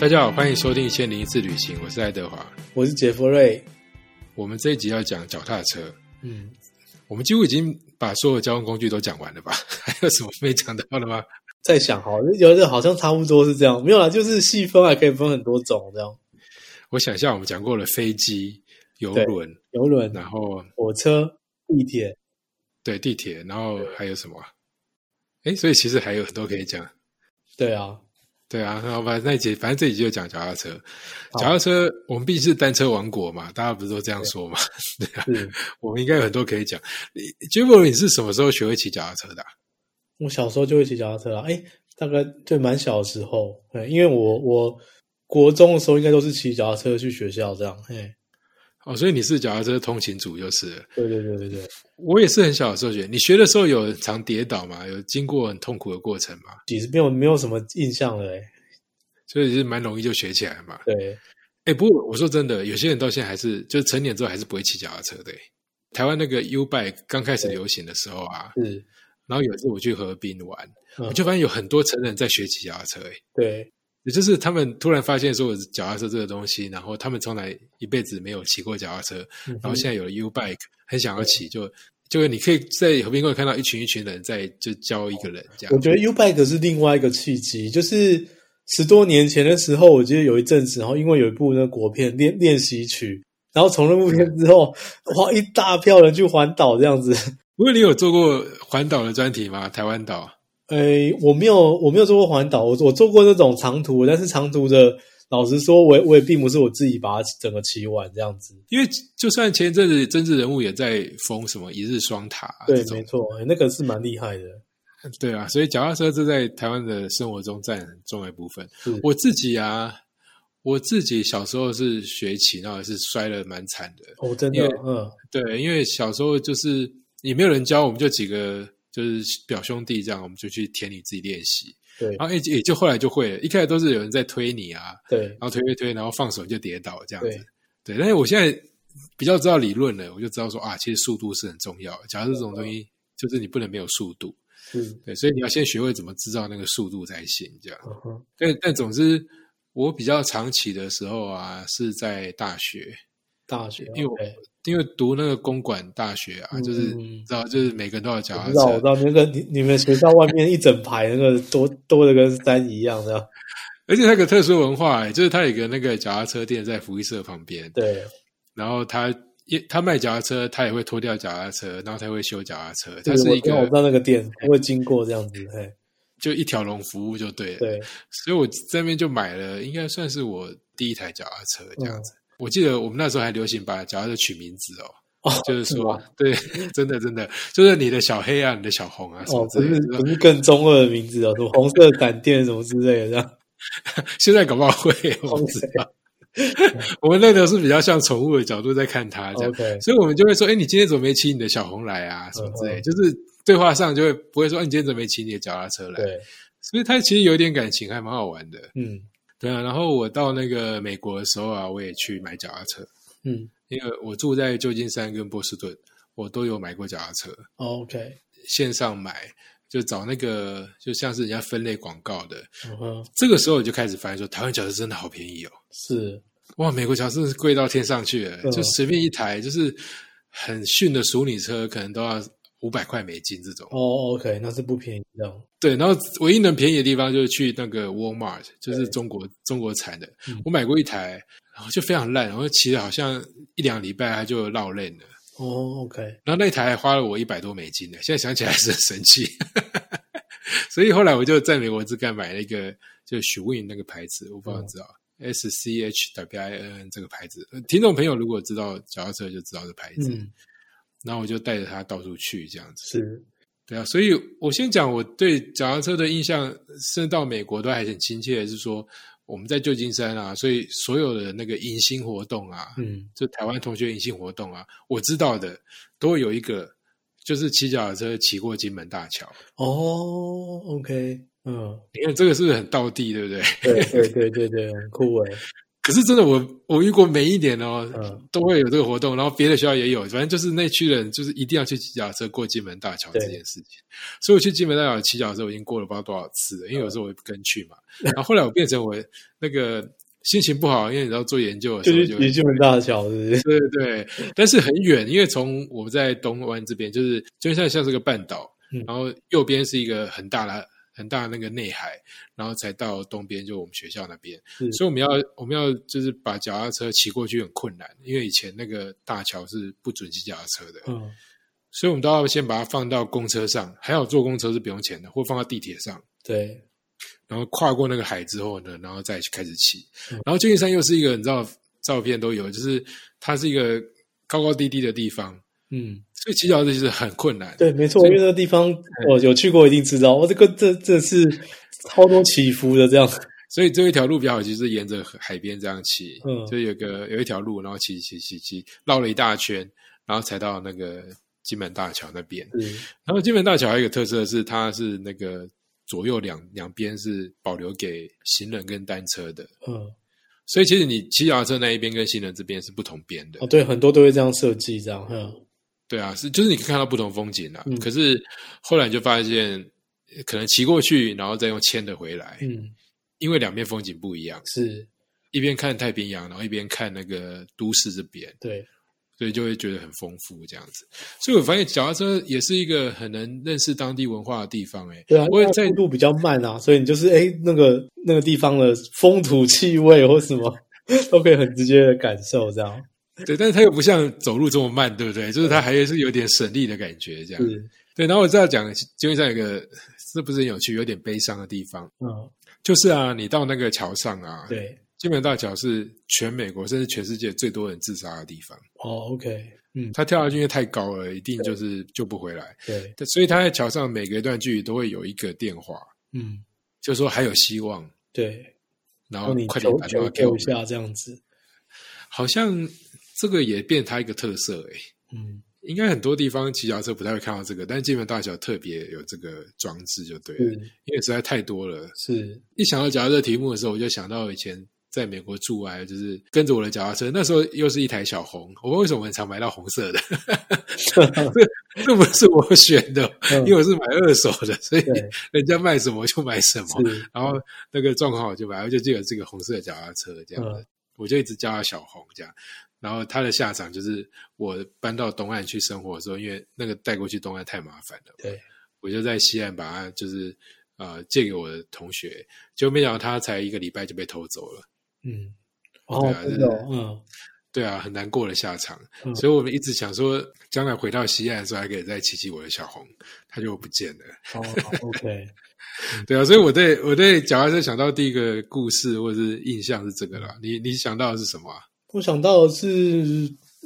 大家好，欢迎收听《千零一次旅行》，我是爱德华。我是杰弗瑞。我们这一集要讲脚踏车，嗯，我们几乎已经把所有交通工具都讲完了吧？还有什么没讲到的吗？在想哈，有的好像差不多是这样，没有啦，就是细分还可以分很多种这样。我想一下，我们讲过了飞机、游对轮，游轮、然后火车、地铁，对地铁，然后还有什么？哎，所以其实还有很多可以讲。对啊，对啊，然后反正那一集，反正这一集就讲脚踏车。好脚踏车，我们毕竟是单车王国嘛，大家不是都这样说嘛？对啊，我们应该有很多可以讲。你 j e f f 你是什么时候学会骑脚踏车的啊、我小时候就会骑脚踏车啦。哎，大概对蛮小的时候，对，因为我我国中的时候应该都是骑脚踏车去学校这样。嘿，哦，所以你是脚踏车通勤族就是了。对对对对对，我也是很小的时候学。你学的时候有常跌倒吗？有经过很痛苦的过程吗？其实没有没有什么印象了。哎，所以是蛮容易就学起来嘛。对，哎，不过我说真的，有些人到现在还是，就是成年之后还是不会骑脚踏车的。台湾那个 U bike 刚开始流行的时候啊，是，然后有一次我去河滨玩，嗯我就发现有很多成人在学骑脚踏车。哎，对，也就是他们突然发现说脚踏车这个东西，然后他们从来一辈子没有骑过脚踏车，嗯然后现在有了 U bike，很想要骑，就就你可以在河滨公园看到一群一群人在就教一个人这样。我觉得 U bike 是另外一个契机，就是十多年前的时候，我记得有一阵子，然后因为有一部那个国片练练习曲，然后从那部片之后，哇，一大票人去环岛这样子。不过你有做过环岛的专题吗？台湾岛？诶，我没有，我没有做过环岛，我我做过那种长途，但是长途的，老实说，我也我也并不是我自己把它整个骑完这样子。因为就算前一阵子政治人物也在封什么一日双塔、啊、对没错，诶那个是蛮厉害的。对啊，所以脚踏车这在台湾的生活中占很重要一部分。我自己啊，我自己小时候是学骑，然后也是摔得蛮惨的。哦，真的，嗯，对，因为小时候就是也没有人教，我们就几个就是表兄弟这样，我们就去田里自己练习，对然后也也就后来就会了。一开始都是有人在推你啊，对然后推推推，然后放手就跌倒这样子对。对，但是我现在比较知道理论了，我就知道说啊，其实速度是很重要的。假如这种东西，就是你不能没有速度，嗯，对，所以你要先学会怎么制造那个速度才行。这样，嗯，但但总之，我比较长期的时候啊，是在大学，大学，因为我因为读那个公馆大学啊，就是嗯知道，就是每个人都有脚踏我知道，我知车，道那个你你们学校外面一整排那个多多的跟山一样的，而且它有个特殊文化、欸，就是它有个那个脚踏车店在福利社旁边，对。然后他也他卖脚踏车，他也会脱掉脚踏车，然后他会修脚踏车，他是一个我知道我知道那个店，我会经过这样子，嘿，就一条龙服务就对了。对，所以我这边就买了，应该算是我第一台脚踏车这样嗯。子。我记得我们那时候还流行把脚踏车取名字哦，哦，就是说吗，对，真的真的，就是你的小黑啊，你的小红啊什么之类的。不是更中二的名字哦，什么红色闪电什么之类的，这样，现在搞不好会，我不知道。我们那个是比较像宠物的角度在看它这样所以我们就会说，哎，你今天怎么没骑你的小红来啊？什么之类，就是对话上就会不会说，哎你今天怎么没骑你的脚踏车来？对，所以它其实有一点感情，还蛮好玩的。嗯对啊，然后我到那个美国的时候啊，我也去买脚踏车，嗯。因为我住在旧金山跟波士顿，我都有买过脚踏车，哦，OK，线上买就找那个就像是人家分类广告的，这个时候我就开始发现说，台湾脚踏车真的好便宜哦，是，哇，美国脚踏车是贵到天上去了，嗯就随便一台就是很逊的淑女车，可能都要五百块美金这种。哦，OK，那是不便宜这样，对，然后唯一能便宜的地方就是去那个 Walmart，就是中国中国产的嗯。我买过一台，然后就非常烂，然后骑了好像一两礼拜它就绕链了。哦，OK，然后那台还花了我一百多美金呢，现在想起来还是很生气。所以后来我就在美国自干买了一个，就许 Win 那个牌子，我不知道你知道、S C H W I N 这个牌子。呃听众朋友如果知道脚踏车就知道这牌子。嗯，然后我就带着他到处去这样子。是，对啊，所以我先讲我对脚踏车的印象，甚至到美国都还很亲切，是说我们在旧金山啊，所以所有的那个迎新活动啊，嗯就台湾同学迎新活动啊，我知道的都会有一个，就是骑脚踏车骑过金门大桥。哦，OK，嗯，你看这个是不是很道地，对不对？对对对对对，很酷诶，可是真的我我遇过每一年哦，嗯都会有这个活动，然后别的学校也有，反正就是那区人就是一定要去骑脚车过金门大桥这件事情。所以我去金门大桥骑脚踏车，我已经过了不知道多少次了，因为有时候我也不跟去嘛。然后后来我变成我那个心情不好，因为你知道做研究的时就候就是离金门大桥，是不是？对对对，但是很远，因为从我们在东湾这边，就是就像像是个半岛，嗯然后右边是一个很大的很大的那个内海，然后才到东边就我们学校那边，所以我们要我们要就是把脚踏车骑过去很困难，因为以前那个大桥是不准骑脚踏车的，嗯，所以我们都要先把它放到公车上，还好坐公车是不用钱的，或放到地铁上。对，然后跨过那个海之后呢，然后再开始骑嗯。然后旧金山又是一个你知道照片都有，就是它是一个高高低低的地方，嗯，所以骑脚踏车其实很困难。对，没错，因为那个地方我有去过，一定知道，我这个这这是超多起伏的这样，所以这一条路比较好，其实是沿着海边这样骑，嗯就有个有一条路，然后骑骑骑骑绕了一大圈，然后才到那个金门大桥那边。嗯，然后金门大桥还有一个特色是，它是那个左右两两边是保留给行人跟单车的，嗯，所以其实你骑脚踏车那一边跟行人这边是不同边的。哦，对，很多都会这样设计，这样，嗯，对啊，是就是你可以看到不同风景啊。嗯可是后来你就发现，呃可能骑过去，然后再用牵的回来，嗯，因为两边风景不一样，是一边看太平洋，然后一边看那个都市这边，对，所以就会觉得很丰富这样子。所以我发现脚踏车也是一个很能认识当地文化的地方、欸。对啊，因为我也在速度比较慢啊，所以你就是哎，那个那个地方的风土气味或什么 都可以很直接的感受，这样对，但是他又不像走路这么慢，对不对？就是他还是有点省力的感觉，这样。对，然后我再讲，基本上有一个是不是很有趣，有点悲伤的地方，嗯，就是啊，你到那个桥上啊，对，金门大桥是全美国甚至全世界最多人自杀的地方。哦，OK，嗯，他跳下去因为太高了，一定就是救不回来。对，所以他在桥上每隔一段距离都会有一个电话，嗯，就说还有希望，对，然然后你快点求打电话给我一下这样子，好像这个也变它一个特色诶、嗯，应该很多地方骑脚踏车不太会看到这个，但是金门大桥特别有这个装置就对了，是。因为实在太多了。是，一想到脚踏车题目的时候，我就想到以前在美国住啊，就是跟着我的脚踏车，那时候又是一台小红，我为什么很常买到红色的？这这不是我选的，嗯。因为我是买二手的，所以，人家卖什么就买什么。然后那个状况我就买，我就记得这个红色的脚踏车这样子，嗯。我就一直叫它小红这样。然后他的下场就是我搬到东岸去生活的时候，因为那个带过去东岸太麻烦了，对，我就在西岸把它就是呃借给我的同学，结果没想到他才一个礼拜就被偷走了。嗯，哦对啊，真的哦，嗯，对啊，很难过的下场。嗯所以我们一直想说，将来回到西岸的时候，还可以再骑骑我的小红，它就不见了。哦，OK，对啊，所以我对我对脚踏车想到第一个故事或者是印象是这个啦。你你想到的是什么啊？我想到的是，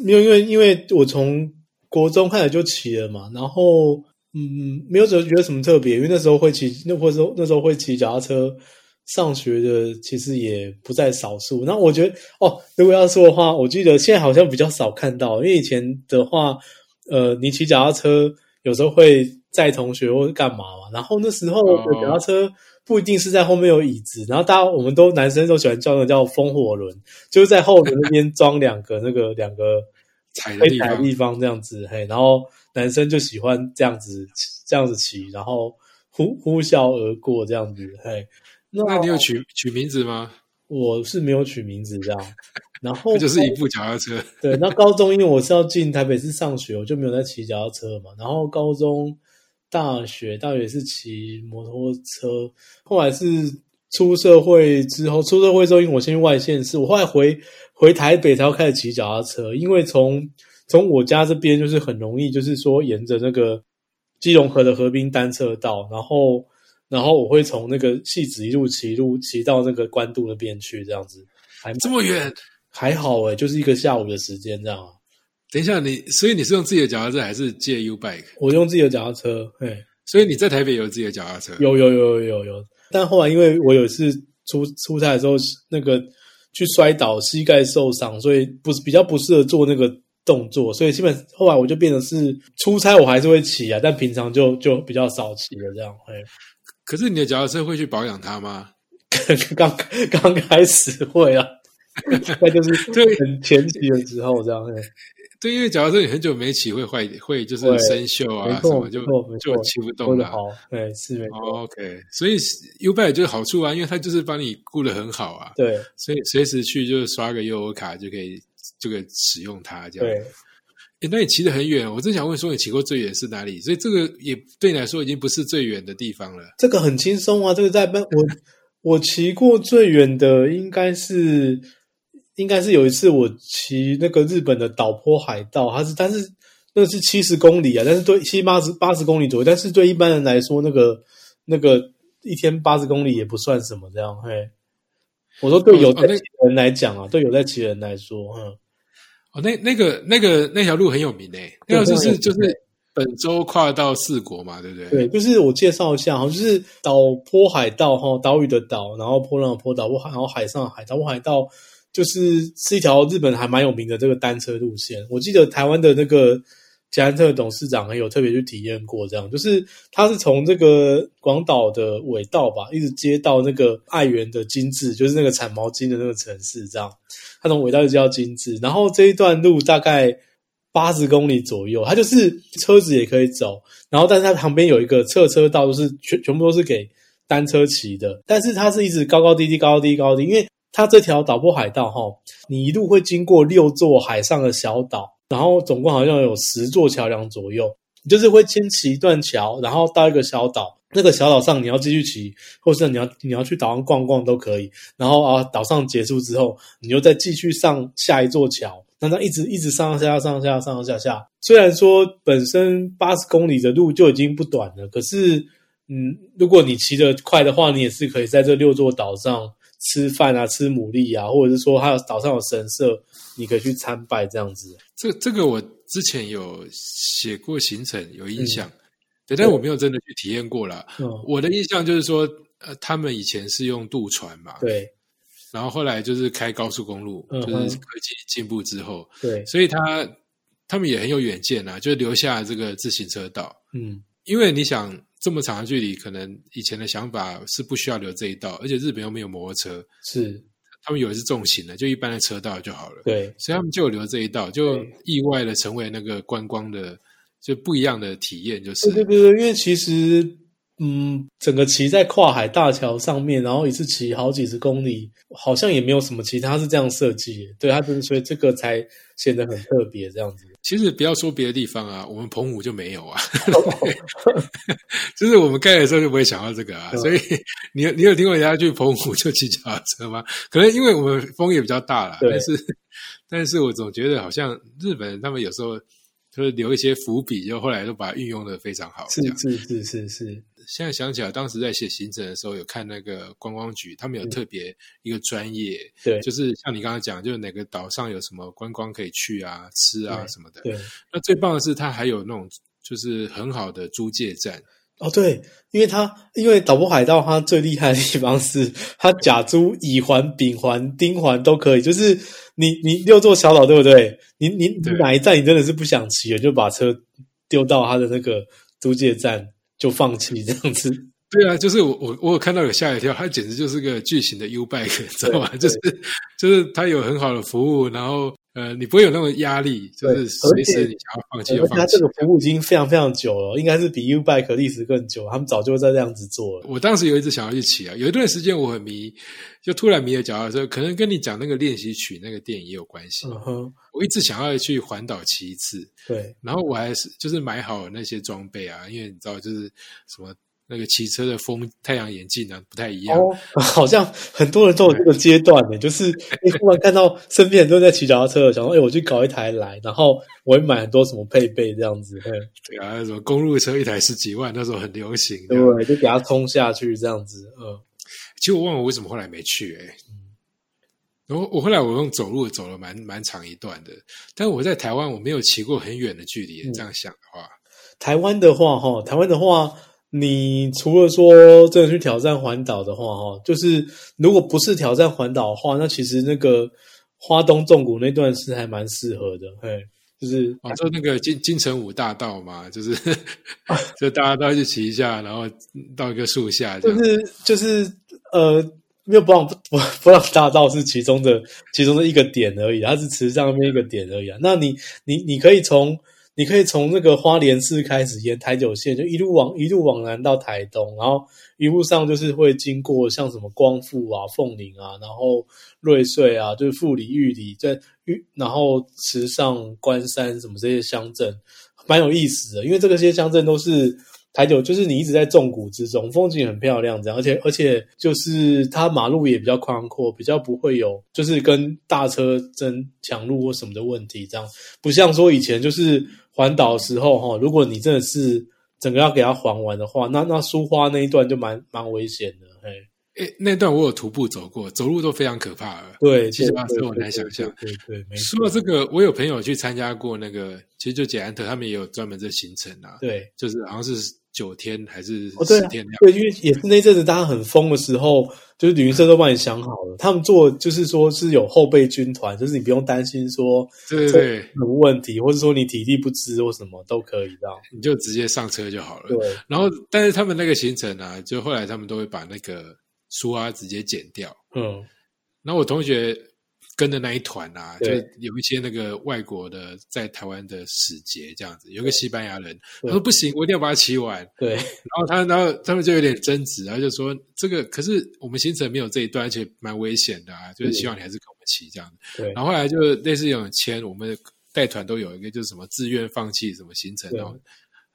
没有，因为因为我从国中开始就骑了嘛，然后嗯，没有觉得什么特别，因为那时候会骑，那或者说那时候会骑脚踏车上学的，其实也不在少数。那我觉得哦，如果要说的话，我记得现在好像比较少看到，因为以前的话，呃，你骑脚踏车有时候会载同学或者干嘛嘛，然后那时候的脚踏车。不一定是在后面有椅子，然后大家我们都男生都喜欢叫那个叫风火轮，就是在后轮那边装两个那个 两个踩的地方踩的地方这样子，嘿，然后男生就喜欢这样子这样子骑，然后呼呼啸而过这样子，嘿，那那你有取取名字吗？我是没有取名字这样，然后这 就是一部脚踏车。对，那高中因为我是要进台北市上学，我就没有在骑脚踏车嘛。然后高中、大学，大学是骑摩托车。后来是出社会之后，出社会之后，因为我先去外县市，我后来回回台北才要开始骑脚踏车。因为从从我家这边就是很容易，就是说沿着那个基隆河的河滨单车道，然后然后我会从那个戏子一路骑一路骑到那个关渡那边去，这样子还这么远？还好诶、就是一个下午的时间这样啊。等一下，你所以你是用自己的脚踏车还是借 U bike？我用自己的脚踏车，哎，所以你在台北有自己的脚踏车？有有有有有有。但后来因为我有一次出出差的时候，那个去摔倒，膝盖受伤，所以不是比较不适合做那个动作，所以基本后来我就变成是出差我还是会骑啊，但平常就就比较少骑了这样。哎，可是你的脚踏车会去保养它吗？刚刚开始会啊，那就是对很前期的时候这样。嘿对，因为假如说你很久没骑，会坏，会就是生锈，啊什么，就就骑不动了。对，是没错，哦 OK，所以 U Bike 就是好处啊，因为它就是帮你顾得很好啊，对所以随时去就是刷个悠游卡就可以就可以使用它这样。对。诶那你骑得很远，我正想问说你骑过最远是哪里？所以这个也对你来说已经不是最远的地方了。这个很轻松啊，这个在奔我我骑过最远的应该是应该是有一次我骑那个日本的岛坡海道，它是但是那是七十公里啊，但是对七八十八十公里左右，但是对一般人来说，那个那个一天八十公里也不算什么，这样嘿。我说对有在骑的人来讲啊，对有在骑的人来说，嗯，哦，那那个那个那条路很有名诶，那条就是就是本州跨到四国嘛，对不对？对，就是我介绍一下哈，就是岛坡海道哈，岛屿的岛，然后波浪的坡岛，然后海上海岛坡海道，就是是一条日本还蛮有名的这个单车路线。我记得台湾的那个捷安特董事长也有特别去体验过，这样就是他是从这个广岛的尾道吧，一直接到那个爱媛的金治，就是那个产毛巾的那个城市，这样他从尾道一直到金治，然后这一段路大概。八十公里左右，它就是车子也可以走，然后但是它旁边有一个侧车道，都是全全部都是给单车骑的，但是它是一直高高低低、高高低、高低，因为它这条岛坡海道哈，你一路会经过六座海上的小岛，然后总共好像有十座桥梁左右，你就是会先骑一段桥，然后到一个小岛，那个小岛上你要继续骑，或是你要你要去岛上逛逛都可以，然后啊岛上结束之后，你又再继续上下一座桥。那它一直一直上上下上下上上下下，虽然说本身八十公里的路就已经不短了，可是嗯，如果你骑得快的话，你也是可以在这六座岛上吃饭啊，吃牡蛎啊，或者是说还有岛上有神社，你可以去参拜这样子。这这个我之前有写过行程，有印象，嗯。对，但我没有真的去体验过啦。嗯，我的印象就是说，呃，他们以前是用渡船嘛，对。然后后来就是开高速公路，嗯就是科技进步之后，对，所以他他们也很有远见啊，就留下这个自行车道。嗯。因为你想这么长的距离，可能以前的想法是不需要留这一道，而且日本又没有摩托车，是，他们有的是重型的，就一般的车道就好了。对。所以他们就留这一道，就意外的成为那个观光的就不一样的体验，就是对对对对，因为其实嗯，整个骑在跨海大桥上面，然后一次骑好几十公里，好像也没有什么其他是这样设计，对，它就是所以这个才显得很特别这样子。其实不要说别的地方啊，我们澎湖就没有啊，就是我们盖的时候就不会想到这个啊，嗯所以你有你有听过人家去澎湖就骑脚踏车吗？可能因为我们风也比较大啦，但是但是我总觉得好像日本人他们有时候就是留一些伏笔，就后来都把它运用的非常好，是是是是是，现在想起来，当时在写行程的时候，有看那个观光局，他们有特别一个专业，对就是像你刚刚讲，就是哪个岛上有什么观光可以去啊、吃啊什么的。对。那最棒的是，它还有那种就是很好的租借站，哦，对，因为它因为岛国海盗它最厉害的地方是它甲租、乙环、丙环、丁环都可以，就是你你六座小岛对不对？你你你哪一站你真的是不想骑了，就把车丢到它的那个租借站就放弃这样子。对啊，就是我我我有看到有吓一跳，它简直就是个巨型的 U bike，你知道吗？就是就是它有很好的服务，然后呃，你不会有那种压力，就是对随时你想要放弃就放弃而且它这。个服务已经非常非常久了，应该是比 U Bike 历史更久，他们早就在这样子做了。我当时有一直想要去骑啊，有一段时间我很迷，就突然迷了脚踏车，可能跟你讲那个练习曲那个电影也有关系。嗯哼，我一直想要去环岛骑一次，对然后我还是就是买好那些装备啊，因为你知道就是什么那个骑车的风太阳眼镜呢、不太一样。哦，好像很多人都有这个阶段呢，就是你忽然看到身边人都在骑脚踏车，想说，哎，我去搞一台来，然后我会买很多什么配备这样子，嘿对啊，那种公路车一台十几万，那时候很流行。对，就给它冲下去这样子，嗯，其实我忘了我为什么后来没去哎、然后我后来我用走路走了蛮蛮长一段的，但我在台湾我没有骑过很远的距离。这样想的话，台湾的话，哈，台湾的话，你除了说真的去挑战环岛的话，哈，就是如果不是挑战环岛的话，那其实那个花东纵谷那段是还蛮适合的，嘿，就是哦，就那个金金城武大道嘛，就是 就大家都要去骑一下，然后到一个树下。就是就是呃没有不让不 不让大道是其中的其中的一个点而已，它是池上面一个点而已啊。那你你你可以从你可以从那个花莲市开始沿台九线，就一路往一路往南到台东，然后一路上就是会经过像什么光复啊、凤林啊，然后瑞穗啊，就是富里、玉里，在玉然后池上、关山什么这些乡镇，蛮有意思的，因为这个些乡镇都是。台九就是你一直在重谷之中，风景很漂亮，这样，而且而且就是它马路也比较宽阔，比较不会有就是跟大车争抢路或什么的问题，这样。不像说以前就是环岛时候哈，如果你真的是整个要给它环完的话，那那苏花那一段就蛮蛮危险的，嘿，诶，那段我有徒步走过，走路都非常可怕了，对，七十八岁我难想象，对对。说到这个，我有朋友去参加过那个，其实就捷安特，他们也有专门的行程啊，对，就是好像是。九天还是十天？对，因为也是那阵子大家很疯的时候，就是旅行社都帮你想好了，他们做就是说是有后备军团，就是你不用担心说对对什么问题，或者说你体力不支或什么都可以这样，你就直接上车就好了。对，然后但是他们那个行程啊，就后来他们都会把那个书啊直接剪掉。嗯，那我同学。跟的那一团啊，就有一些那个外国的在台湾的使节这样子，有个西班牙人，他说不行，我一定要把它骑完。对，然后他，然后他们就有点争执，然后就说这个可是我们行程没有这一段，而且蛮危险的啊，就是希望你还是跟我们骑这样子。对，然后后来就类似有签，我们带团都有一个就是什么自愿放弃什么行程，那种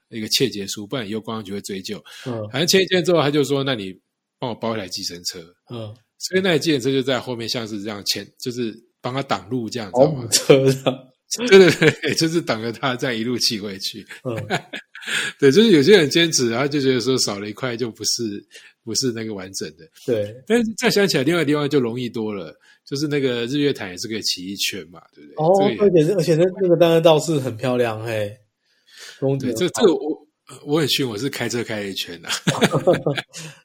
一个切结书，不然以后公安局会追究。嗯，反正签一签之后，他就说，那你帮我包一台计程车。嗯，所以那台计程车就在后面，像是这样前，就是。帮他挡路，这样子吗？车上，对对对，就是挡着他再一路骑回去。嗯，对，就是有些人坚持，然后就觉得说少了一块就不是不是那个完整的。对，但是再想起来，另外地方就容易多了，就是那个日月潭也是可以骑一圈嘛，对不对？哦，而且而且那那个当然倒是很漂亮，嘿。对，这这个我。我很逊，我是开车开了一圈呐。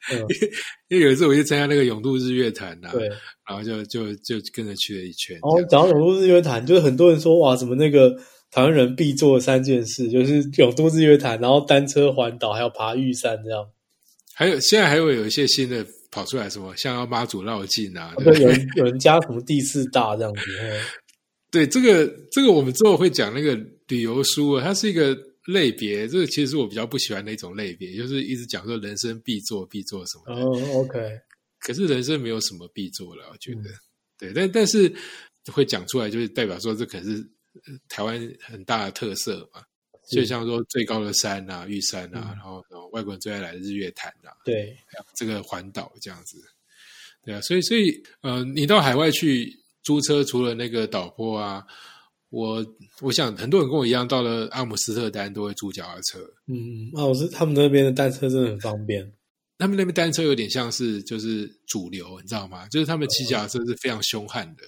因为有一次我去参加那个永渡日月潭呐，对，然后就就就跟着去了一圈。哦，讲到永渡日月潭，就是很多人说哇，什么那个台湾人必做三件事，就是永渡日月潭，然后单车环岛，还有爬玉山这样。还有现在还会有一些新的跑出来，什么像要妈祖绕境啊，对，有人有人加什么第四大这样子。对，这个这个我们之后会讲那个旅游书啊，它是一个。类别，这个其实是我比较不喜欢的一种类别，就是一直讲说人生必做必做什么。哦，OK。可是人生没有什么必做了，我觉得。对，但但是会讲出来，就是代表说这可是台湾很大的特色嘛。就像说最高的山啊，玉山啊，然后外国人最爱来的日月潭啊，对，这个环岛这样子。对啊，所以所以呃，你到海外去租车，除了那个导坡啊。我我想很多人跟我一样，到了阿姆斯特丹都会租脚踏车。嗯，啊，我是他们那边的单车真的很方便。他们那边单车有点像是就是主流，你知道吗？就是他们骑脚踏车是非常凶悍的。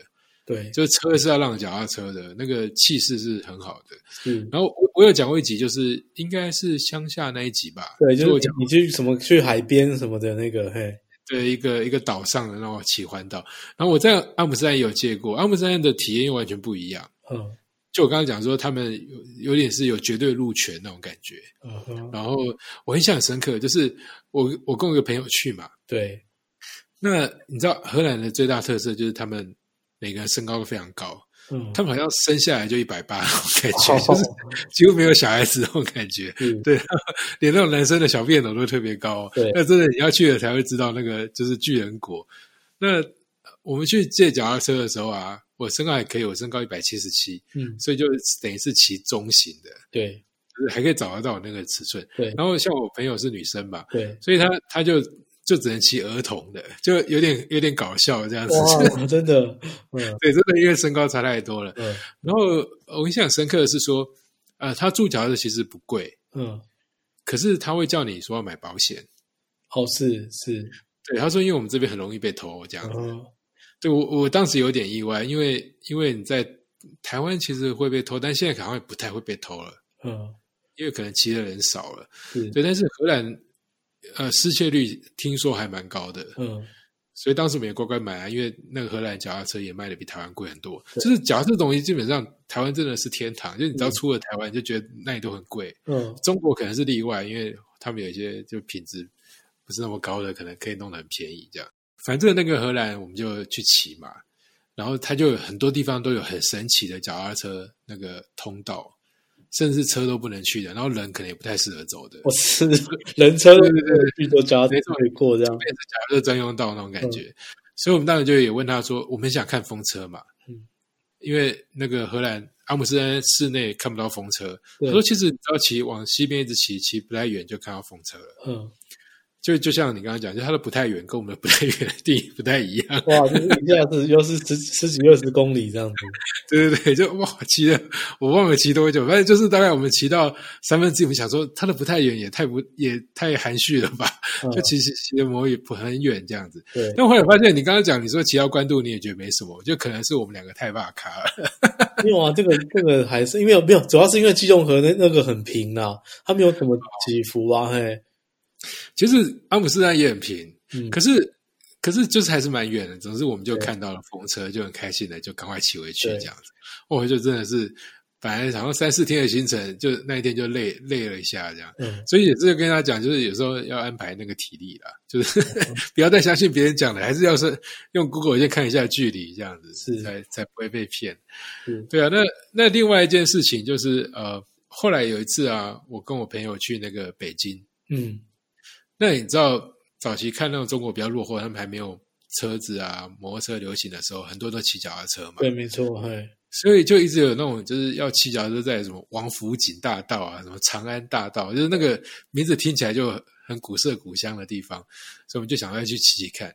对，就是车是要让脚踏车的，那个气势是很好的。嗯，然后我我有讲过一集，就是应该是乡下那一集吧？对，就是讲你去什么去海边什么的那个，嘿，对，一个一个岛上的让我骑环岛。然后我在阿姆斯特丹也有借过，阿姆斯特丹的体验又完全不一样。嗯，就我刚刚讲说，他们有有点是有绝对路权那种感觉。嗯，然后我印象深刻，就是我我跟我一个朋友去嘛。对，那你知道荷兰的最大特色就是他们每个人身高都非常高。嗯，他们好像生下来就一百八那种感觉，就是几乎没有小孩子那种感觉。对，连那种男生的小便斗都特别高。对，那真的你要去了才会知道，那个就是巨人国。那我们去借脚踏车的时候啊。我身高还可以，我身高一百七十七，嗯，所以就等于是骑中型的，对，就是还可以找得到那个尺寸，对。然后像我朋友是女生吧，对，所以她她就就只能骑儿童的，就有点有点搞笑这样子，真的，嗯，对，真的因为身高差太多了，嗯。然后我印象深刻的是说，呃，他住脚的其实不贵，嗯，可是他会叫你说要买保险，哦，是是，对，他说因为我们这边很容易被偷这样子。对我，我当时有点意外，因为因为你在台湾其实会被偷，但现在好像不太会被偷了。嗯，因为可能骑的人少了。对，但是荷兰呃失窃率听说还蛮高的。嗯，所以当时我们也乖乖买啊，因为那个荷兰脚踏车也卖的比台湾贵很多。就是脚踏车东西基本上台湾真的是天堂，就你知道出了台湾就觉得那里都很贵。嗯，中国可能是例外，因为他们有一些就品质不是那么高的，可能可以弄得很便宜这样。反正那个荷兰我们就去骑嘛，然后它就有很多地方都有很神奇的脚踏车那个通道，甚至车都不能去的，然后人可能也不太适合走的，我是 人车对对对去都脚踏车没错可以过这样。变成脚踏车专用道那种感觉。所以我们当时就也问他说，我们想看风车嘛，嗯因为那个荷兰阿姆斯特丹市内看不到风车，对他说其实只要骑往西边一直骑，骑不太远就看到风车了。嗯，就就像你刚刚讲，就它的不太远跟我们的不太远的定义不太一样。哇，就是一下子又是十十几二十公里这样子。对对对，就哇骑了，我忘了骑多久，反正就是大概我们骑到三分之一，我们想说它的不太远也太不也太含蓄了吧，嗯就其实骑的摩也不很远这样子。对，但后来发现，你刚刚讲你说骑到关渡，你也觉得没什么，就可能是我们两个太霸卡了。没有啊，这个这个还是因为没有，主要是因为基隆河那那个很平啊，它没有什么起伏啊，嘿，其实阿姆斯特丹也很平，嗯，可是可是就是还是蛮远的。总之我们就看到了风车，就很开心的就赶快骑回去对这样子。我就真的是本来好像三四天的行程，就那一天就累累了一下这样。嗯，所以也是跟他讲，就是有时候要安排那个体力啦，就是 嗯不要再相信别人讲的，还是要是用 Google 先看一下距离，这样子是才才不会被骗。是对啊，那那另外一件事情就是呃，后来有一次啊，我跟我朋友去那个北京，嗯，那你知道早期看那种中国比较落后，他们还没有车子啊、摩托车流行的时候，很多都骑脚踏车嘛，对，没错，嘿，所以就一直有那种就是要骑脚踏车在什么王府井大道啊、什么长安大道，就是那个名字听起来就很古色古香的地方，所以我们就想要去骑骑看。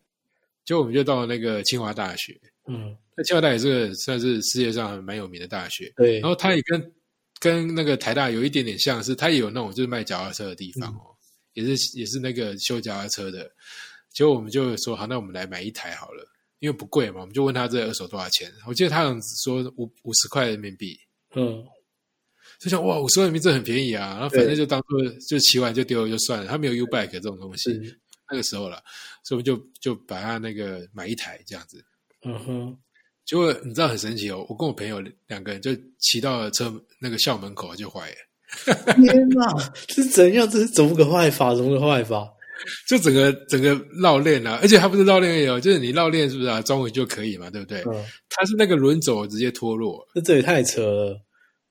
就我们就到了那个清华大学，嗯，那清华大学是个算是世界上蛮有名的大学，对。然，后它也跟跟那个台大有一点点像是，它也有那种就是卖脚踏车的地方哦，也是也是那个修脚踏车的。结果我们就说好，那我们来买一台好了，因为不贵嘛，我们就问他这二手多少钱。我记得他好像只说五五十块人民币，嗯，就想哇，五十块人民币这很便宜啊。然后反正就当做就骑完就丢了就算了，他没有 U bike 这种东西，那个时候了，所以我们就就把他那个买一台这样子。嗯哼，结果你知道很神奇哦，我跟我朋友两个人就骑到了车那个校门口就坏了。天哪，这是怎样？这是怎么个坏法？怎么个坏法？就整个整个绕链啊，而且它不是绕链而已哦，就是你绕链是不是啊，装回就可以嘛，对不对？嗯，它是那个轮轴直接脱落，那这也太扯了。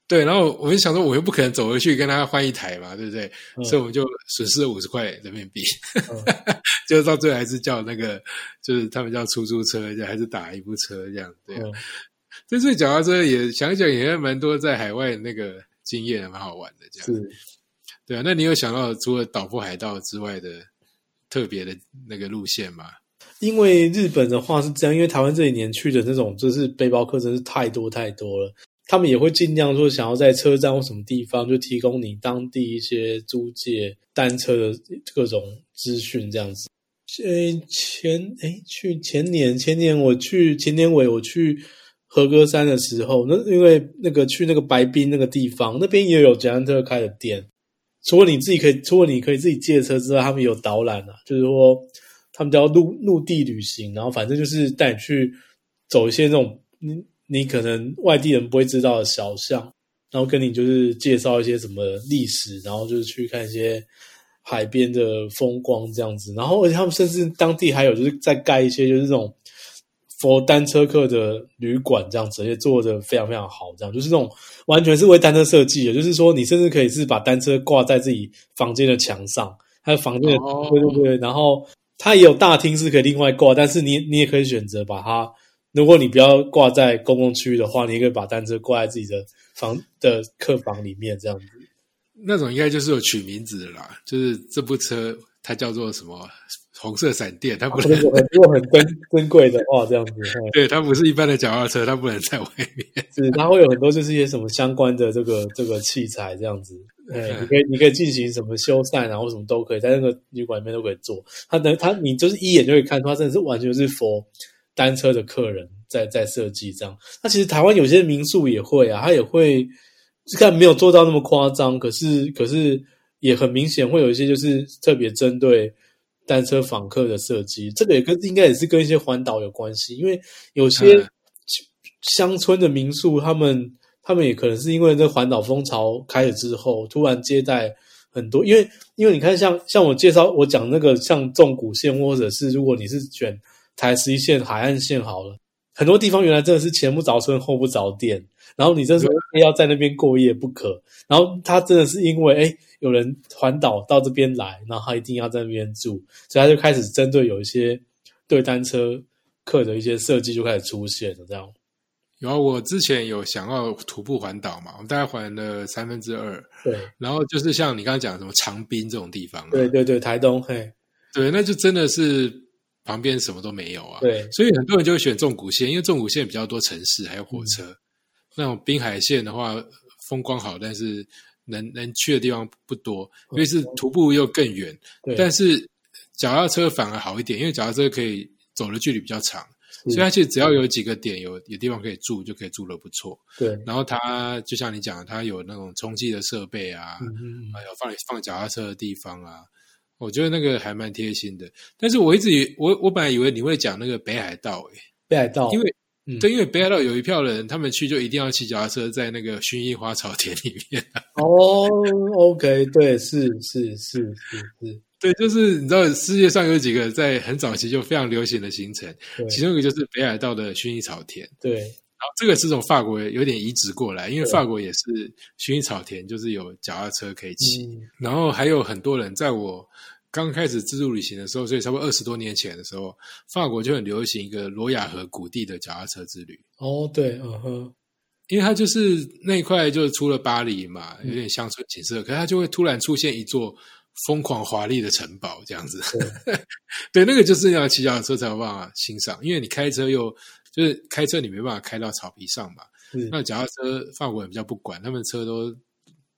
对，然后我们想说，我又不可能走回去跟他换一台嘛，对不对？嗯所以我们就损失了五十块人民币，嗯 就到最后还是叫那个，就是他们叫出租车，还是打一部车这样，对啊。嗯，这次脚踏车也想想也蛮多在海外那个经验，蛮好玩的这样。是。对啊，那你有想到除了岛波海盗之外的特别的那个路线吗？因为日本的话是这样，因为台湾这几年去的那种就是背包客真是太多太多了，他们也会尽量说想要在车站或什么地方就提供你当地一些租借单车的各种资讯这样子。呃，前哎去前年前年我去前年尾我去和歌山的时候，那因为那个去那个白滨那个地方，那边也有捷安特开的店。除了你自己可以，除了你可以自己借车之外，他们有导览啊，就是说他们叫陆陆地旅行，然后反正就是带你去走一些那种你你可能外地人不会知道的小巷，然后跟你就是介绍一些什么历史，然后就是去看一些海边的风光这样子，然后而且他们甚至当地还有就是在盖一些就是这种。佛单车客的旅馆这样子，而且做的非常非常好，这样就是那种完全是为单车设计的，就是说你甚至可以是把单车挂在自己房间的墙上，还有房间的、哦对对对，然后它也有大厅是可以另外挂，但是你你也可以选择把它，如果你不要挂在公共区域的话，你也可以把单车挂在自己的房的客房里面这样子。那种应该就是有取名字的啦，就是这部车它叫做什么红色闪电，它不能，如果很如果很珍珍贵的话，这样子。嘿 对，它不是一般的脚踏车，它不能在外面。是，它会有很多就是一些什么相关的这个这个器材这样子，哎，你可以你可以进行什么修缮然后什么都可以，在那个旅馆里面都可以做。它的它你就是一眼就可以看出，它真的是完全是 for 单车的客人在在设计这样。那其实台湾有些民宿也会啊，它也会，虽然没有做到那么夸张，可是可是也很明显会有一些就是特别针对。单车访客的设计，这个也跟应该也是跟一些环岛有关系，因为有些嗯。乡村的民宿，他们他们也可能是因为这环岛风潮开了之后，突然接待很多，因为因为你看像像我介绍我讲那个像纵谷线，或者是如果你是选台十一线海岸线好了，很多地方原来真的是前不着村后不着店，然后你真是非要在那边过夜不可。然后他真的是因为哎有人环岛到这边来，然后他一定要在那边住，所以他就开始针对有一些对单车客的一些设计就开始出现了这样。然后我之前有想要徒步环岛嘛，我们大概环了三分之二。对，然后就是像你刚刚讲什么长滨这种地方，对对对，台东嘿，对，那就真的是旁边什么都没有啊。对，所以很多人就会选纵谷线，因为纵谷线比较多城市还有火车。那种滨海线的话，风光好，但是能能去的地方不多，因为是徒步又更远。对，但是脚踏车反而好一点，因为脚踏车可以走的距离比较长。所以它其实只要有几个点有有地方可以住，就可以住的不错。对，然后它就像你讲，它有那种充气的设备啊，还有放放脚踏车的地方啊，我觉得那个还蛮贴心的。但是我一直以我我本来以为你会讲那个北海道诶，北海道，因为对，因为北海道有一票人，他们去就一定要骑脚踏车在那个薰衣花草田里面。哦，OK，对，是是是是是。对，就是你知道世界上有几个在很早期就非常流行的行程，其中一个就是北海道的薰衣草田。对，然后这个是从法国有点移植过来，因为法国也是薰衣草田，就是有脚踏车可以骑。然后还有很多人在我刚开始自助旅行的时候，所以差不多二十多年前的时候，法国就很流行一个罗亚河谷地的脚踏车之旅。哦，对，嗯哼，因为它就是那一块就出了巴黎嘛，有点乡村景色，可是它就会突然出现一座。疯狂华丽的城堡这样子，对，那个就是要骑脚踏车才有办法欣赏，因为你开车又就是开车你没办法开到草皮上嘛。那脚踏车法国人比较不管，他们车都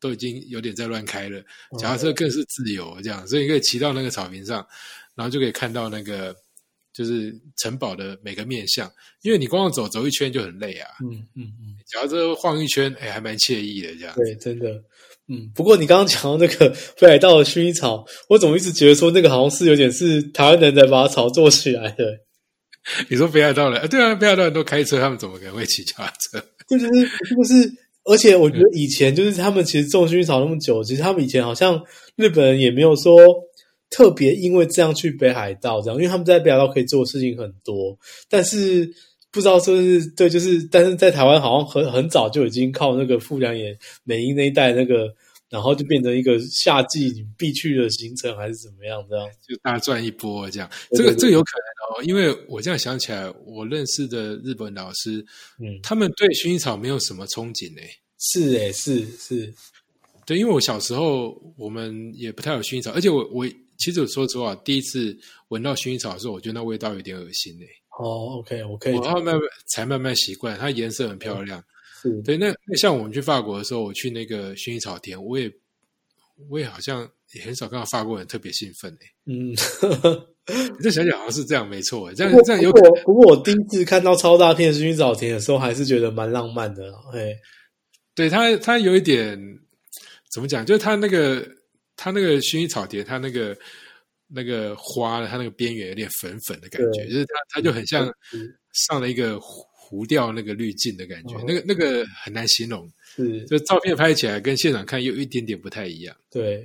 都已经有点在乱开了，脚踏车更是自由这样，所以你可以骑到那个草坪上，然后就可以看到那个就是城堡的每个面相，因为你光走走一圈就很累啊。嗯嗯嗯，脚踏车晃一圈，哎，还蛮惬意的这样。对，真的。嗯，不过你刚刚讲到那个北海道的薰衣草，我怎么一直觉得说那个好像是有点是台湾人在把它炒作起来的？你说北海道人？对啊，北海道人都开车，他们怎么可能会骑脚踏车？就是就是，而且我觉得以前就是他们其实种薰衣草那么久，其实他们以前好像日本人也没有说特别因为这样去北海道这样，因为他们在北海道可以做的事情很多，但是。不知道是不是对，就是但是在台湾好像很很早就已经靠那个富良野美英那一带那个，然后就变成一个夏季你必去的行程，还是怎么样？这样就大赚一波这样。这个这个有可能哦，因为我这样想起来，我认识的日本老师，嗯，他们对薰衣草没有什么憧憬诶。是诶，是是，对，因为我小时候我们也不太有薰衣草，而且我我其实说实话，第一次闻到薰衣草的时候，我觉得那味道有点恶心诶。哦，OK，我可以。我慢慢才慢慢习惯，它颜色很漂亮。是对，那那像我们去法国的时候，我去那个薰衣草田，我也我也好像也很少看到法国人特别兴奋诶。嗯，你再想想，好像是这样，没错。这样这样有。不过不过，我第一次看到超大片薰衣草田的时候，还是觉得蛮浪漫的。哎，对它它有一点怎么讲？就是它那个它那个薰衣草田，它那个。那个花，它那个边缘有点粉粉的感觉，就是它，它就很像上了一个糊掉那个滤镜的感觉，那个那个很难形容。是，就照片拍起来跟现场看有一点点不太一样。对，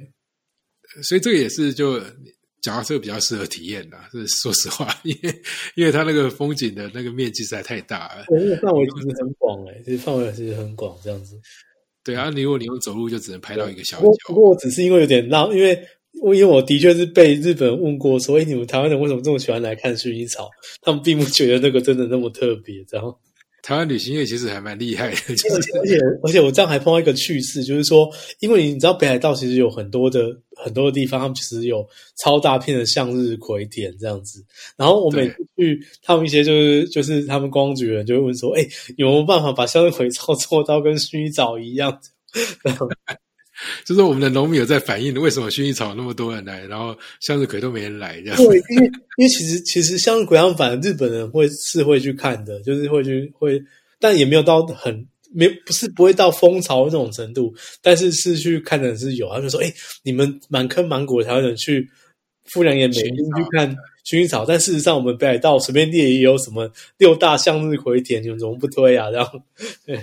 所以这个也是就脚踏车比较适合体验的，是 说实话，因为因为它那个风景的那个面积实在太大了，那个范围其实很广哎，其实范围其实很广，这样子。对啊，你如果你用走路，就只能拍到一个小角。不过我只是因为有点浪，因为。因为我的确是被日本人问过，说：“哎，你们台湾人为什么这么喜欢来看薰衣草？”他们并不觉得那个真的那么特别，这样。台湾旅行业其实还蛮厉害的，而且而且而且我这样还碰到一个趣事，就是说，因为你知道北海道其实有很多的很多的地方，他们其实有超大片的向日葵田这样子。然后我每次去，他们一些就是就是他们光局人就会问说：“哎，有没有办法把向日葵 操做到跟薰衣草一样？” 就是我们的农民有在反映，为什么薰衣草那么多人来，然后向日葵都没人来这样？对，因为因为其实其实向日葵他们反正日本人会是会去看的，就是会去会，但也没有到很没不是不会到蜂巢那种程度，但是是去看的是有，他们说：“哎，你们满坑满谷的台湾人去富良野美瑛去看薰衣草，但事实上我们北海道随便列也有什么六大向日葵田，你们怎么不推啊？这样对。”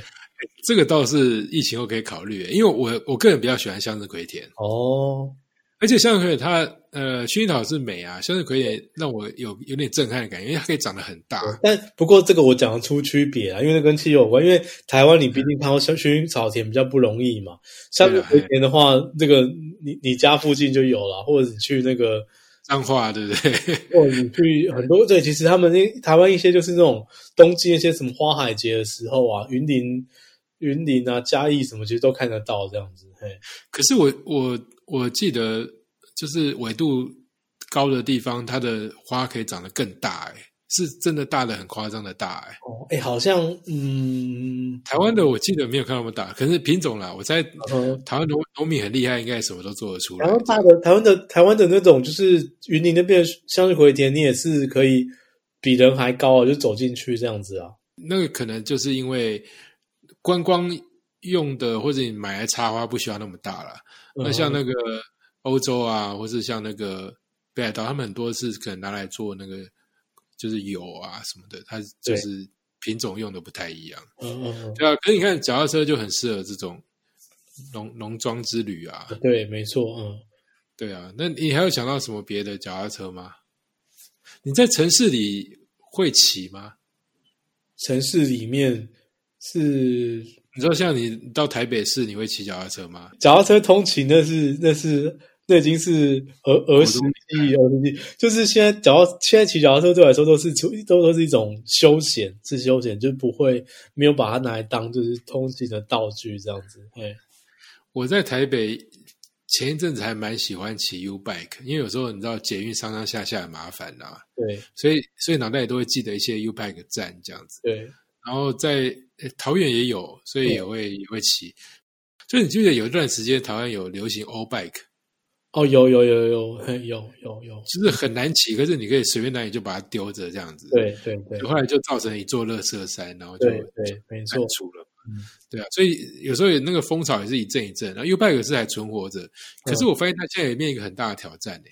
这个倒是疫情后可以考虑，因为我我个人比较喜欢向日葵田哦。而且向日葵它呃薰衣草是美啊，向日葵也让我有有点震撼的感觉，因为它可以长得很大。但不过这个我讲得出区别啊，因为那跟气候有关。因为台湾你毕竟看到像薰衣草田比较不容易嘛，向日葵田的话，这个你你家附近就有了，或者你去那个彰化，对不对？或者你去很多对，其实他们那台湾一些就是那种冬季那些什么花海节的时候啊，云林、云林啊、嘉义什么，其实都看得到这样子。嘿，可是我我。我记得就是纬度高的地方，它的花可以长得更大，哎，是真的大的很夸张的大，哎。哦，哎，好像嗯，台湾的我记得没有看那么大，可是品种啦，我在台湾农农民很厉害，应该什么都做得出来。然后大的台湾的台湾的那种就是云林那边向日葵田，你也是可以比人还高啊，就走进去这样子啊。那个可能就是因为观光用的，或者你买来插花不需要那么大了。那像那个欧洲啊，或是像那个北海道，他们很多是可能拿来做那个就是油啊什么的，它就是品种用的不太一样。嗯嗯，对啊。可是你看脚踏车就很适合这种农农庄之旅啊。对，没错。嗯，对啊。那你还有想到什么别的脚踏车吗？你在城市里会骑吗？城市里面是。你知道像你到台北市，你会骑脚踏车吗？脚踏车通勤那是那是那已经是儿儿时记忆，儿时记忆。就是现在脚踏现在骑脚踏车对我来说都是出都都是一种休闲，是休闲，就不会没有把它拿来当就是通勤的道具这样子。哎，我在台北前一阵子还蛮喜欢骑 U bike，因为有时候你知道捷运上上下下很麻烦呐。对，所以所以脑袋里都会记得一些 U bike 站这样子。对。然后在桃园也有，所以也会也会骑。就你记得有一段时间台湾有流行 all bike，哦，有有有有有有有，就是很难骑，可是你可以随便拿你就把它丢着这样子。对对对。后来就造成一座乐色山，然后就对没错出了。嗯，对啊，所以有时候那个风潮也是一阵一阵。然后 U bike 是还存活着，可是我发现它现在也面一个很大的挑战呢。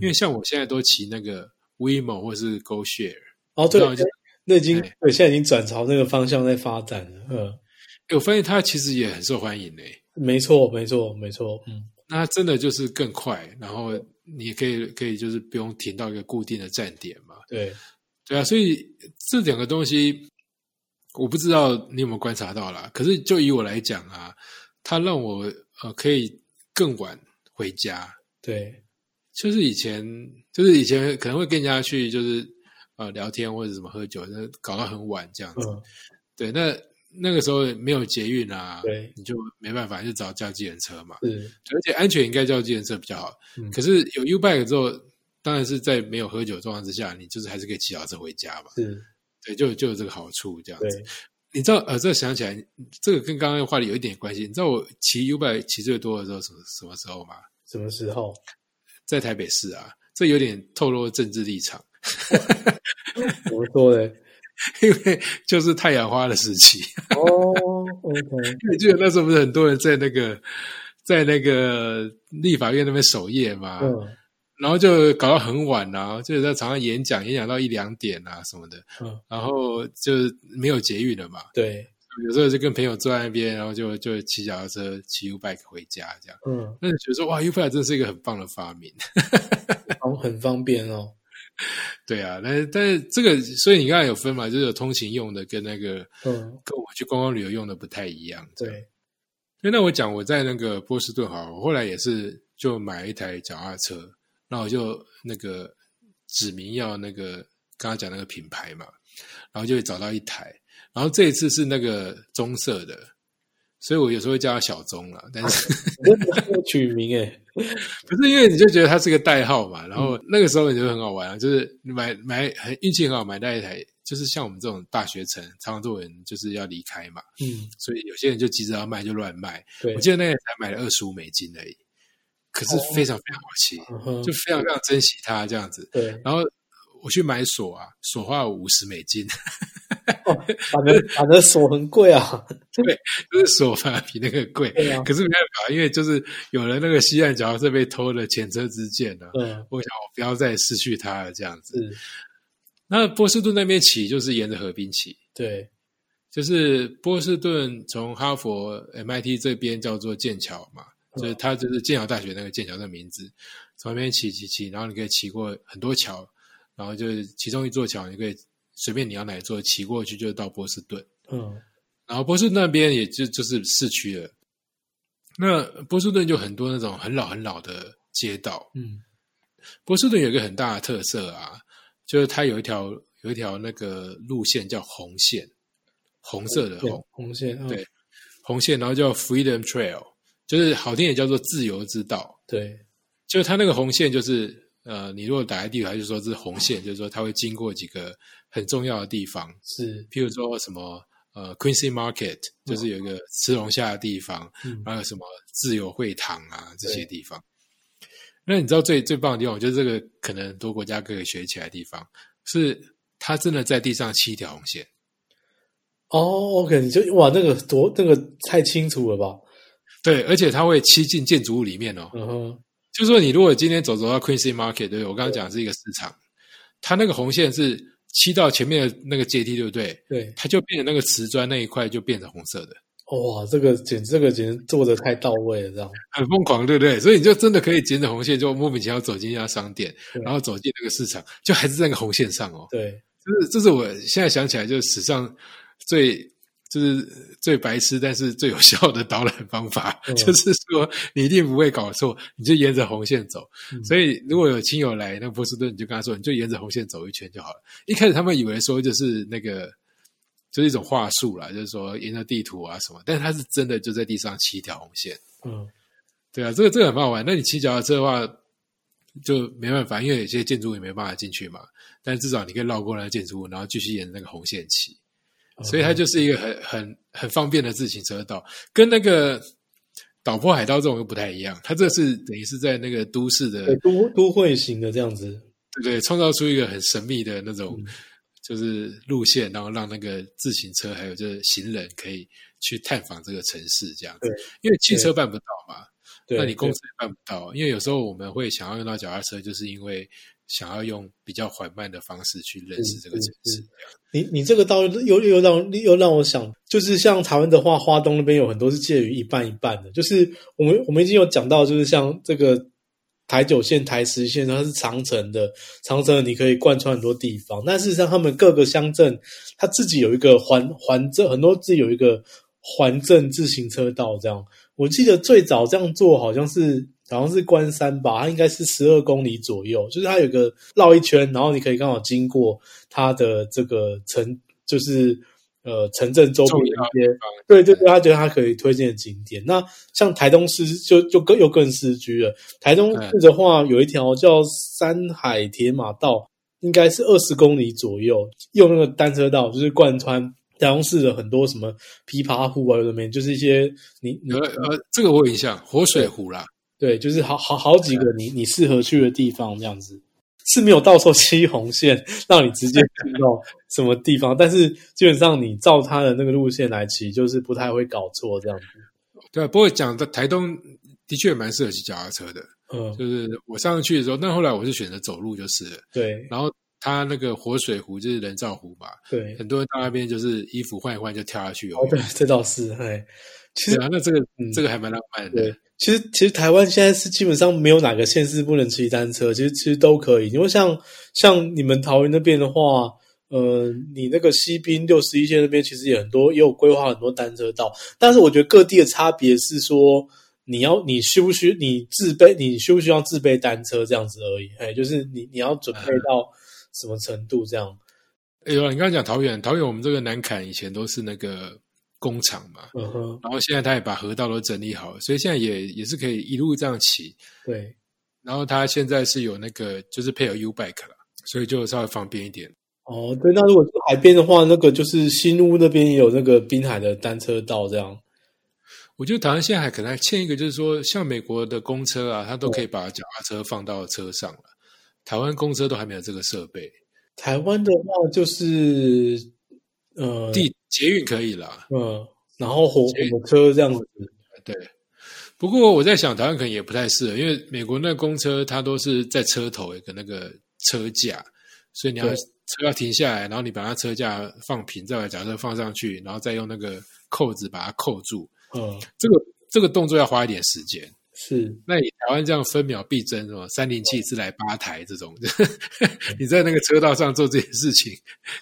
因为像我现在都骑那个 WeMo 或是 Go Share，哦对。那已经对，现在已经转朝那个方向在发展了。嗯，我发现它其实也很受欢迎诶。没错，没错，没错。嗯，那真的就是更快，然后你可以可以就是不用停到一个固定的站点嘛。对，对啊，所以这两个东西，我不知道你有没有观察到啦。可是就以我来讲啊，它让我呃可以更晚回家。对，就是以前就是以前可能会跟人家去就是。啊，聊天或者什么喝酒，那搞到很晚这样子。对，那那个时候没有捷运啊，对，你就没办法，就找叫计程车嘛。嗯，而且安全应该叫计程车比较好。嗯可是有 U bike 之后，当然是在没有喝酒状况之下，你就是还是可以骑脚车回家嘛。嗯，对，就就有这个好处这样子。你知道，呃，这想起来，这个跟刚刚话题有一点关系。你知道我骑 U bike 骑最多的时候什么什么时候吗？什么时候？在台北市啊，这有点透露政治立场。怎么说呢？因为就是太阳花的时期哦。OK，你记得那时候不是很多人在那个在那个立法院那边守夜嘛？嗯。然后就搞到很晚啊，就是在场上演讲，演讲到一两点啊什么的。嗯。然后就是没有捷运了嘛。对。有时候就跟朋友坐在那边，然后就就骑脚踏车骑 U bike 回家这样。嗯。那就觉得说哇，U bike 真是一个很棒的发明。哦，很方便哦。对啊，但但是这个，所以你刚才有分嘛，就是有通勤用的跟那个，嗯，跟我去观光旅游用的不太一样。对，那我讲我在那个波士顿哈，我后来也是就买一台脚踏车，然后我就那个指明要那个刚刚讲那个品牌嘛，然后就会找到一台，然后这一次是那个棕色的。所以我有时候会叫他小钟了，但是取名哎，不是因为你就觉得它是个代号嘛，然后那个时候你就很好玩啊，就是买买很运气很好买到一台，就是像我们这种大学城，常常人就是要离开嘛，嗯，所以有些人就急着要卖就乱卖，我记得那台才买了二十五美金而已，可是非常非常好骑，就非常非常珍惜它这样子，对，然后我去买锁啊，锁花了五十美金。反正 反正锁很贵啊，对，就是锁反而比那个贵。可是没办法，因为就是有了那个西岸脚是被偷了前车之鉴了。嗯，我想我不要再失去它了，这样子。那波士顿那边起就是沿着河滨起，对，就是波士顿从哈佛 MIT 这边叫做剑桥嘛，就是它就是剑桥大学那个剑桥的名字，从那边骑骑骑，然后你可以骑过很多桥，然后就是其中一座桥，你可以随便你要哪座骑过去，就到波士顿。嗯然后波士顿那边也就就是市区了。那波士顿就很多那种很老很老的街道。嗯波士顿有一个很大的特色啊，就是它有一条有一条那个路线叫红线，红色的对红红线，嗯对红线，然后叫 Freedom Trail，就是好听也叫做自由之道。对就是它那个红线，就是呃，你如果打开地图，它就说这是红线，就是说它会经过几个很重要的地方，是譬如说什么呃 Quincy Market，就是有一个吃龙虾的地方，嗯还有什么自由会堂啊这些地方。那你知道最最棒的地方，我觉得这个可能很多国家可以学起来的地方，是它真的在地上七条红线。哦，OK，你就哇，那个多那个太清楚了吧？对，而且它会漆进建筑物里面哦。嗯哼，就是说，你如果今天走走到 Quincy Market，对不对？我刚刚讲的是一个市场，它那个红线是漆到前面的那个阶梯，对不对？对，它就变成那个瓷砖那一块就变成红色的，哇，这个简这个简直做的太到位了，这样。很疯狂，对不对？所以你就真的可以沿着红线，就莫名其妙走进一家商店，然后走进那个市场，就还是在那个红线上哦。对，这是这是我现在想起来，就是史上最就是最白痴，但是最有效的导览方法，嗯就是说你一定不会搞错，你就沿着红线走。嗯所以如果有亲友来那个波士顿，你就跟他说，你就沿着红线走一圈就好了。一开始他们以为说就是那个就是一种话术啦，就是说沿着地图啊什么，但是它是真的就在地上七条红线。嗯对啊，这个这个很好玩。那你骑脚踏车的话，就没办法，因为有些建筑物也没办法进去嘛。但至少你可以绕过那个建筑物，然后继续沿着那个红线骑。所以它就是一个很很很方便的自行车道，跟那个岛坡海盗这种又不太一样。它这是等于是在那个都市的，对，都都会型的这样子。对对，创造出一个很神秘的那种嗯就是路线，然后让那个自行车还有就是行人可以去探访这个城市这样子。因为汽车办不到嘛，那你公对车也办不到，因为有时候我们会想要用到脚踏车，就是因为想要用比较缓慢的方式去认识这个城市。你你这个倒又又让又让我想，就是像台湾的话，花东那边有很多是介于一半一半的，就是我们我们已经有讲到，就是像这个台九线、台十线，它是长城的，长城你可以贯穿很多地方，但事实上他们各个乡镇，它自己有一个环环镇，很多自己有一个环镇自行车道这样。我记得最早这样做好像是好像是关山吧，它应该是十二公里左右，就是它有个绕一圈，然后你可以刚好经过它的这个城，就是呃城镇周边的一些，对对对，他觉得他可以推荐的景点。那像台东市就就更又更市区了，台东市的话有一条叫山海铁马道，应该是二十公里左右，用那个单车道就是贯穿。台东市的很多什么琵琶湖啊，有的没，就是一些你你呃呃，这个我有印象，活水湖啦，对，就是好好好几个你你适合去的地方，这样子。是没有到时候七红线让你直接进到什么地方，但是基本上你照他的那个路线来骑，就是不太会搞错这样子。对啊。不过讲的台东的确蛮适合骑脚踏车的，嗯，就是我上次去的时候，那后来我是选择走路就是了。对。然后它那个活水湖就是人造湖嘛，对，很多人到那边就是衣服换一换就跳下去哦对，这倒是，哎，其实啊，那这个、嗯。这个还蛮浪漫的。对，其实其实台湾现在是基本上没有哪个县市不能骑单车，其实其实都可以。因为像像你们桃园那边的话，呃，你那个西滨六十一线那边其实也很多，也有规划很多单车道。但是我觉得各地的差别是说，你要你需不需你自备，你需不需要自备单车这样子而已。哎，就是你你要准备到什么程度这样。哎呦，你刚刚讲桃园，桃园我们这个南坎以前都是那个工厂嘛，嗯哼，然后现在他也把河道都整理好了，所以现在也也是可以一路这样骑。对，然后他现在是有那个就是配合 U bike 了，所以就稍微方便一点。哦，对，那如果是海边的话，那个就是新屋那边也有那个滨海的单车道这样。我觉得台湾现在还可能还欠一个，就是说像美国的公车啊，它都可以把脚踏车放到车上了，台湾公车都还没有这个设备。台湾的话就是呃地捷运可以啦，嗯，然后火火车这样子，对。不过我在想，台湾可能也不太适合，因为美国那个公车它都是在车头有个那个车架，所以你要车要停下来，然后你把它车架放平，再把脚踏车放上去，然后再用那个扣子把它扣住。嗯，这个这个动作要花一点时间，是，那你台湾这样分秒必争是吧？三零七自来八台这种，你在那个车道上做这件事情，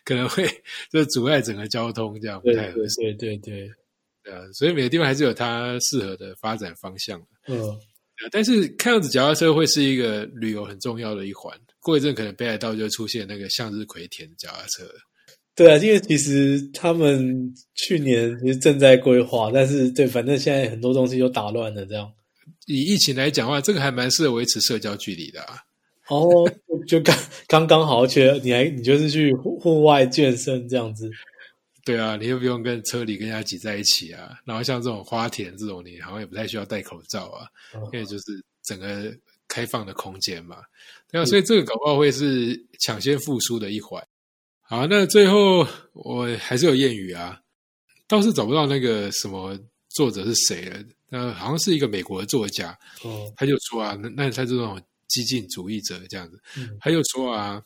可能会就阻碍整个交通，这样不太合适。对对对，对啊，所以每个地方还是有它适合的发展方向。嗯，但是看样子脚踏车会是一个旅游很重要的一环。过一阵可能北海道就出现那个向日葵田脚踏车。对啊，因为其实他们去年其实正在规划，但是对，反正现在很多东西都打乱了，这样。以疫情来讲的话，这个还蛮适合维持社交距离的啊。哦，就刚刚刚好，而且你还你就是去户户外健身这样子，对啊，你又不用跟车里跟人家挤在一起啊。然后像这种花田这种，你好像也不太需要戴口罩啊，嗯因为就是整个开放的空间嘛。对啊，所以这个搞不好会是抢先复苏的一环。好，那最后我还是有谚语啊，倒是找不到那个什么作者是谁了。那好像是一个美国的作家，哦，他就说啊，那那他这种激进主义者这样子，嗯他就说啊，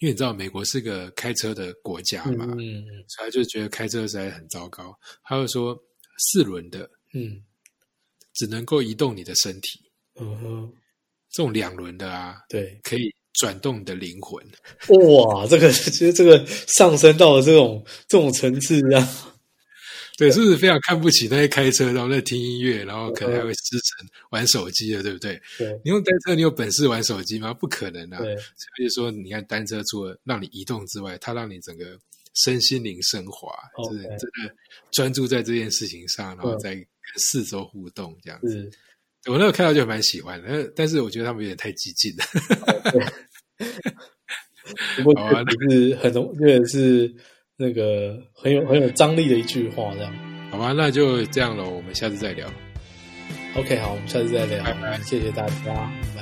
因为你知道美国是个开车的国家嘛，嗯嗯所以他就觉得开车实在很糟糕。他就说，四轮的嗯只能够移动你的身体，嗯哼，这种两轮的啊，对，可以转动你的灵魂。哇，这个其实这个上升到了这种这种层次啊，对，是不是非常看不起那些开车，然后在听音乐，然后可能还会失神玩手机的，对不对？对你用单车，你有本事玩手机吗？不可能啊！所以说，你看单车除了让你移动之外，它让你整个身心灵升华，就是 OK 真的专注在这件事情上，然后嗯再跟四周互动这样子。我那个看到就蛮喜欢的，但但是我觉得他们有点太激进了。不过 是很容，这个是那个很有很有张力的一句话，这样。好吧，那就这样了，我们下次再聊。OK，好，我们下次再聊拜拜，谢谢大家，拜拜。